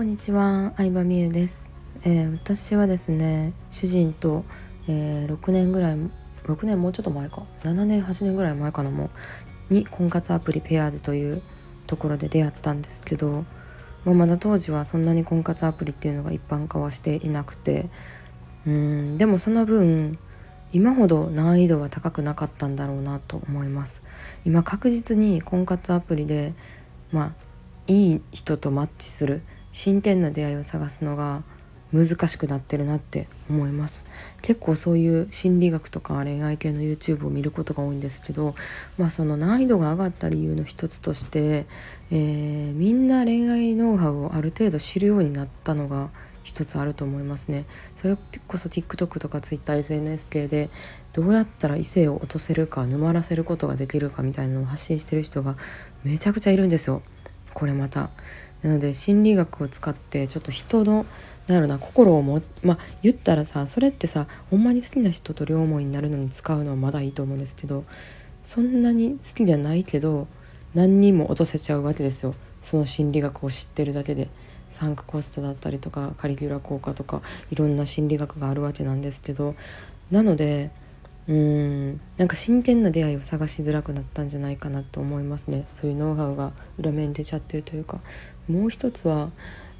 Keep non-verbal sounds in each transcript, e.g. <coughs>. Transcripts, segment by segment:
こんにちは、相葉美優です、えー、私はですね、主人と、えー、6年ぐらい、6年もうちょっと前か、7年、8年ぐらい前かなもに婚活アプリペアーズというところで出会ったんですけど、まあ、まだ当時はそんなに婚活アプリっていうのが一般化はしていなくて、うんでもその分今ほど難易度は高くなかったんだろうなと思います。今確実に婚活アプリでまあいい人とマッチする真剣な出会いを探すのが難しくなってるなって思います。結構そういう心理学とか恋愛系の YouTube を見ることが多いんですけど、まあ、その難易度が上がった理由の一つとして、えー、みんな恋愛ノウハウをある程度知るようになったのが一つあると思いますね。それこそ TikTok とか TwitterSNS 系でどうやったら異性を落とせるか沼らせることができるかみたいなのを発信してる人がめちゃくちゃいるんですよ。これまた。なので心理学を使ってちょっと人のなるな心をもまあ言ったらさそれってさほんまに好きな人と両思いになるのに使うのはまだいいと思うんですけどそんなに好きじゃないけど何人も落とせちゃうわけですよその心理学を知ってるだけで。サンクコストだったりとかカリキュラ効果とかいろんな心理学があるわけなんですけどなのでうん。なんか真剣な出会いを探しづらくなったんじゃないかなと思いますね。そういうノウハウが裏面に出ちゃってるというか。もう一つは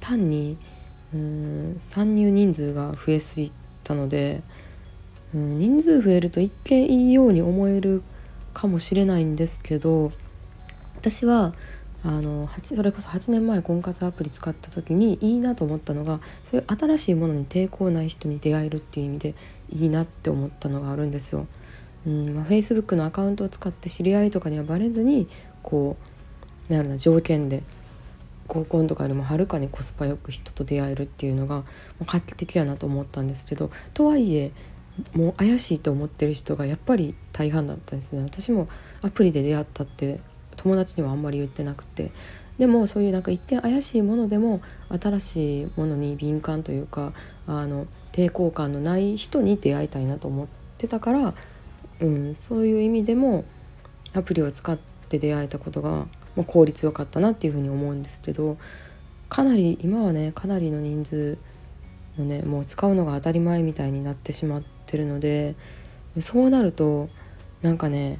単にうん参入人数が増えすぎたのでうん人数増えると一見いいように思えるかもしれないんですけど私はあのそれこそ8年前婚活アプリ使った時にいいなと思ったのがそういう新しいものに抵抗ない人に出会えるっていう意味でいいなって思ったのがあるんですよ。うんまあ、Facebook のアカウントを使って知り合いとかにはバレずにこうなるな条件で合コンとかよりもはるかにコスパよく人と出会えるっていうのが画期的やなと思ったんですけどとはいえもう怪しいと思ってる人がやっぱり大半だったんですね私もアプリで出会ったって友達にはあんまり言ってなくてでもそういうなんか一見怪しいものでも新しいものに敏感というかあの抵抗感のない人に出会いたいなと思ってたから、うん、そういう意味でもアプリを使って出会えたことが、ま、効率よかったなっていうふうに思うんですけどかなり今はねかなりの人数のねもう使うのが当たり前みたいになってしまってるのでそうなるとなんかね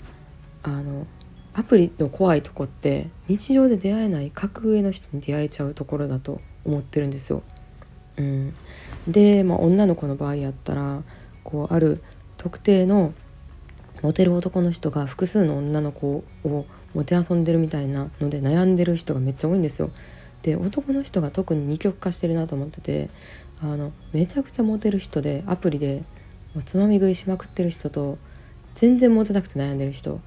あのアプリの怖いとこって日常で出会えない格上の人に出会えちゃうところだと思ってるんですよ。うん、で、まあ、女の子の場合やったらこうある特定のモテる男の人が複数の女の子をもてあそんでるみたいなので悩んでる人がめっちゃ多いんですよ。で男の人が特に二極化してるなと思っててあのめちゃくちゃモテる人でアプリでもうつまみ食いしまくってる人と全然モテなくて悩んでる人。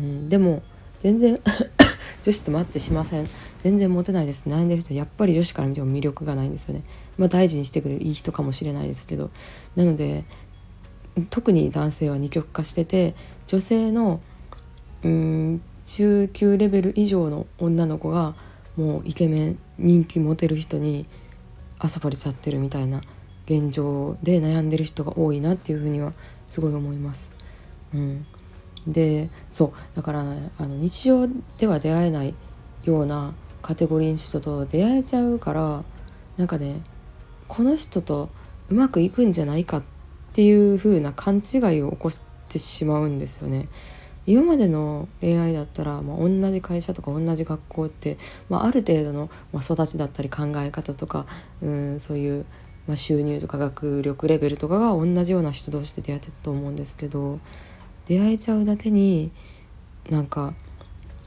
うん、でも全然 <coughs> 女子とマッチしません。全然モテないです。悩んでる人やっぱり女子から見ても魅力がないんですよね。まあ大事にしてくれるいい人かもしれないですけど。なので特に男性は二極化してて女性のうん中級レベル以上の女の子がもうイケメン人気モテる人に遊ばれちゃってるみたいな現状で悩んでる人が多いなっていうふうにはすごい思います。うん。でそう。だから、あの日常では出会えないようなカテゴリーの人と出会えちゃうからなんかねこの人とうまくいくんじゃないかっていう風な勘違いを起こしてしまうんですよね。今までの恋愛だったら、まあ、同じ会社とか同じ学校って、まあ、ある程度の、まあ、育ちだったり考え方とかうんそういう、まあ、収入とか学力レベルとかが同じような人同士で出会ってたと思うんですけど出会えちゃうだけになんか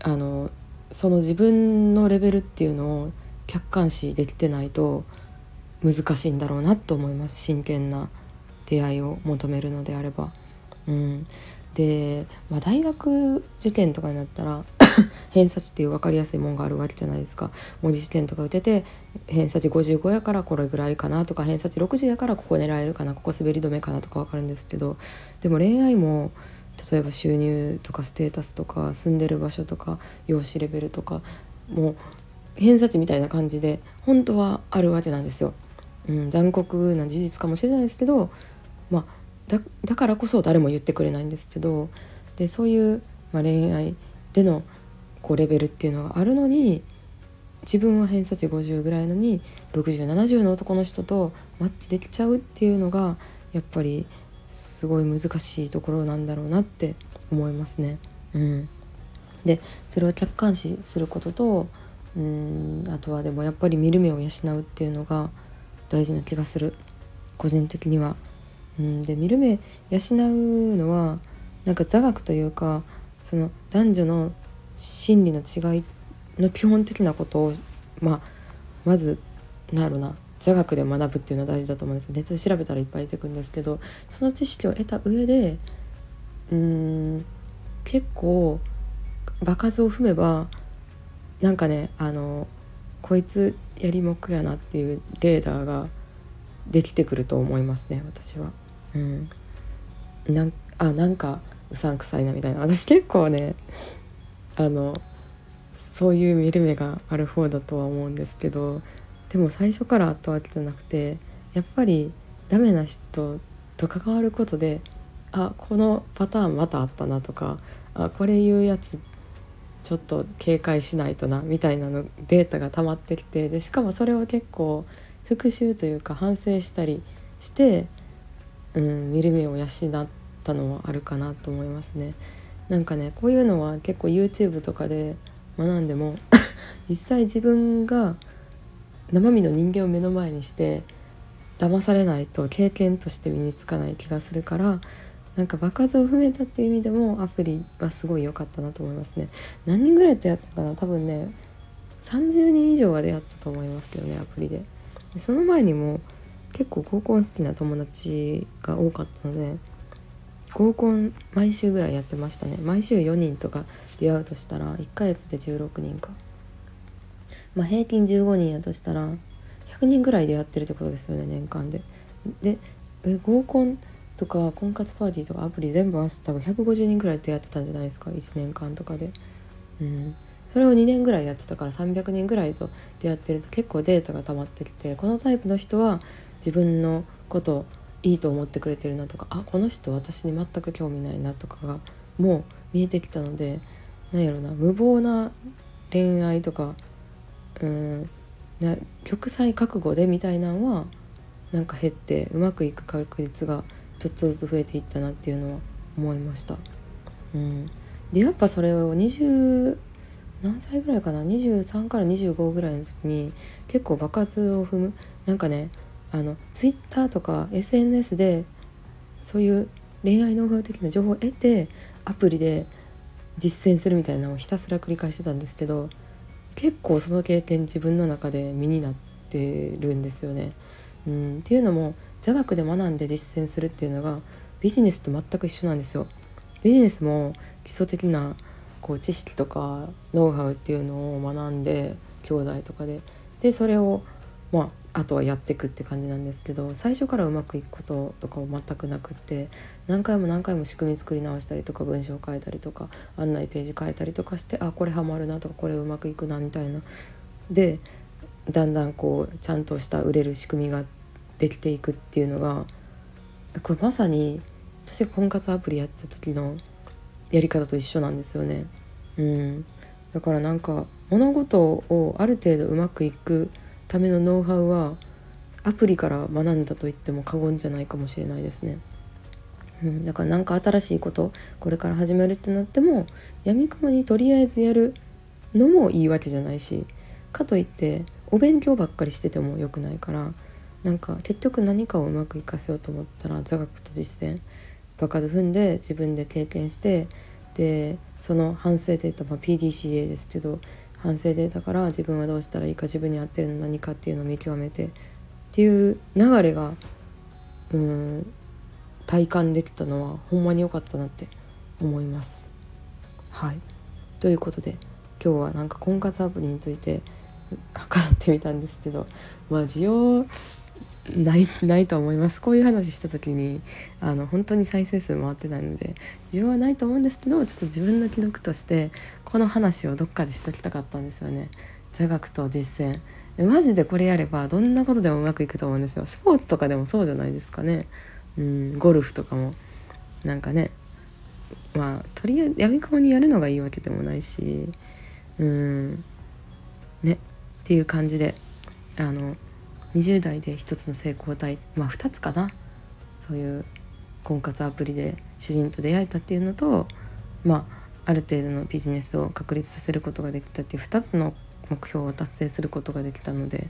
あのその自分のレベルっていうのを客観視できてないと難しいんだろうなと思います。真剣な出会いを求めるのであれば。うん、で、まあ、大学受験とかになったら <coughs> 偏差値っていう分かりやすいもんがあるわけじゃないですか。文字試験とか打てて偏差値55やからこれぐらいかなとか偏差値60やからここ狙えるかなここ滑り止めかなとか分かるんですけどでも恋愛も例えば収入とかステータスとか住んでる場所とか容姿レベルとかもう偏差値みたいな感じで本当はあるわけなんですよ。うん、残酷な事実かもしれないですけど、まあ、だだからこそ誰も言ってくれないんですけどでそういう、まあ、恋愛でのこうレベルっていうのがあるのに自分は偏差値50ぐらいのに6070の男の人とマッチできちゃうっていうのがやっぱりすごい難しいところなんだろうなって思いますね。うん、でそれを客観視することとうんあとはでもやっぱり見る目を養うっていうのが大事な気がする個人的には。うん、で見る目養うのはなんか座学というかその男女の心理の違いの基本的なことを、まあ、まずなるな座学で学ぶっていうのは大事だと思うんです熱調べたらいっぱい出てくるんですけどその知識を得た上でうん結構場数を踏めばなんかねあのこいつやりもくやなっていうレーダーができてくると思いますね私は。うん、なんあなんかうさんくさいなみたいな。私結構ねあのそういう見る目がある方だとは思うんですけどでも最初から後分けじゃなくてやっぱりダメな人と関わることであこのパターンまたあったなとかあこれ言うやつちょっと警戒しないとなみたいなのデータが溜まってきてでしかもそれを結構復習というか反省したりして、うん、見る目を養ったのはあるかなと思いますね。なんかねこういうのは結構 YouTube とかで学んでも <laughs> 実際自分が生身の人間を目の前にして騙されないと経験として身につかない気がするからなんか爆発を踏めたっていう意味でもアプリはすごい良かったなと思いますね。何人ぐらいとやったかな？多分ね30人以上は出会ったと思いますけどねアプリで。でその前にも結構合コン好きな友達が多かったので合コン毎週ぐらいやってましたね。毎週4人とか出会うとしたら1ヶ月で16人か。まあ平均15人やとしたら100人ぐらい出会ってるってことですよね年間で。でえ合コンとか婚活パーティーとかアプリ全部合わせて多分150人ぐらい出会ってたんじゃないですか1年間とかで。うん。それを2年ぐらいやってたから300人ぐらいと出会ってると結構データが溜まってきてこのタイプの人は自分のこといいと思ってくれてるなとかあこの人私に全く興味ないなとかがもう見えてきたのでなんやろな無謀な恋愛とかうん。な玉砕覚悟でみたいなのはなんか減ってうまくいく確率がちょっとずつ増えていったなっていうのは思いました。うん、でやっぱそれを20何歳ぐらいかな？23から25ぐらいの時に結構爆発を踏む。なんかねあのツイッターとか SNS でそういう恋愛ノウハウ的な情報を得てアプリで実践するみたいなのをひたすら繰り返してたんですけど結構その経験自分の中で身になってるんですよね。うん、っていうのも座学で学んで実践するっていうのがビジネスと全く一緒なんですよ。ビジネスも基礎的なこう知識とかノウハウっていうのを学んで兄弟とかででそれをまああとはやっていくって感じなんですけど最初からうまくいくこととかも全くなくって何回も何回も仕組み作り直したりとか文章を変えたりとか案内ページ変えたりとかしてあこれハマるなとかこれうまくいくなみたいなでだんだんこうちゃんとした売れる仕組みができていくっていうのがこれまさに私が婚活アプリやった時のやり方と一緒なんですよね。うん、だからなんか物事をある程度うまくいくためのノウハウはアプリから学んだと言っても過言じゃないかもしれないですね。うん、だから何か新しいことこれから始めるってなってもやみくもにとりあえずやるのもいいわけじゃないしかといってお勉強ばっかりしてても良くないからなんか結局何かをうまくいかせようと思ったら座学と実践場数踏んで自分で経験してでその反省データ、まあ、PDCA ですけど反省データから自分はどうしたらいいか自分に合ってるの何かっていうのを見極めてっていう流れがうん体感できたのはほんまに良かったなって思います。はいということで今日はなんか婚活アプリについて語ってみたんですけどまあ需要ないないと思います。こういう話した時にあの本当に再生数回ってないので需要はないと思うんですけどちょっと自分の記録としてこの話をどっかでしときたかったんですよね。座学と実践。マジでこれやればどんなことでもうまくいくと思うんですよ。スポーツとかでもそうじゃないですかね。うんゴルフとかも。なんかね。まあとりあえずやみくもにやるのがいいわけでもないしうんね。っていう感じであの20代で一つの成功体。まあ2つかな。そういう婚活アプリで主人と出会えたっていうのとまあある程度のビジネスを確立させることができたっていう2つの目標を達成することができたので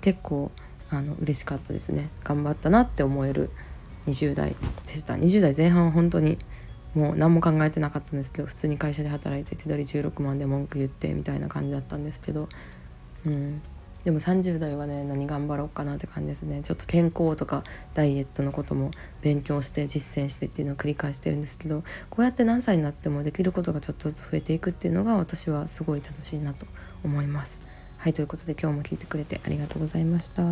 結構あの嬉しかったですね。頑張ったなって思える20代でした。20代前半は本当にもう何も考えてなかったんですけど普通に会社で働いて手取り16万で文句言ってみたいな感じだったんですけどうん。でも30代はね何頑張ろうかなって感じですねちょっと健康とかダイエットのことも勉強して実践してっていうのを繰り返してるんですけどこうやって何歳になってもできることがちょっとずつ増えていくっていうのが私はすごい楽しいなと思います。はいということで今日も聞いてくれてありがとうございました。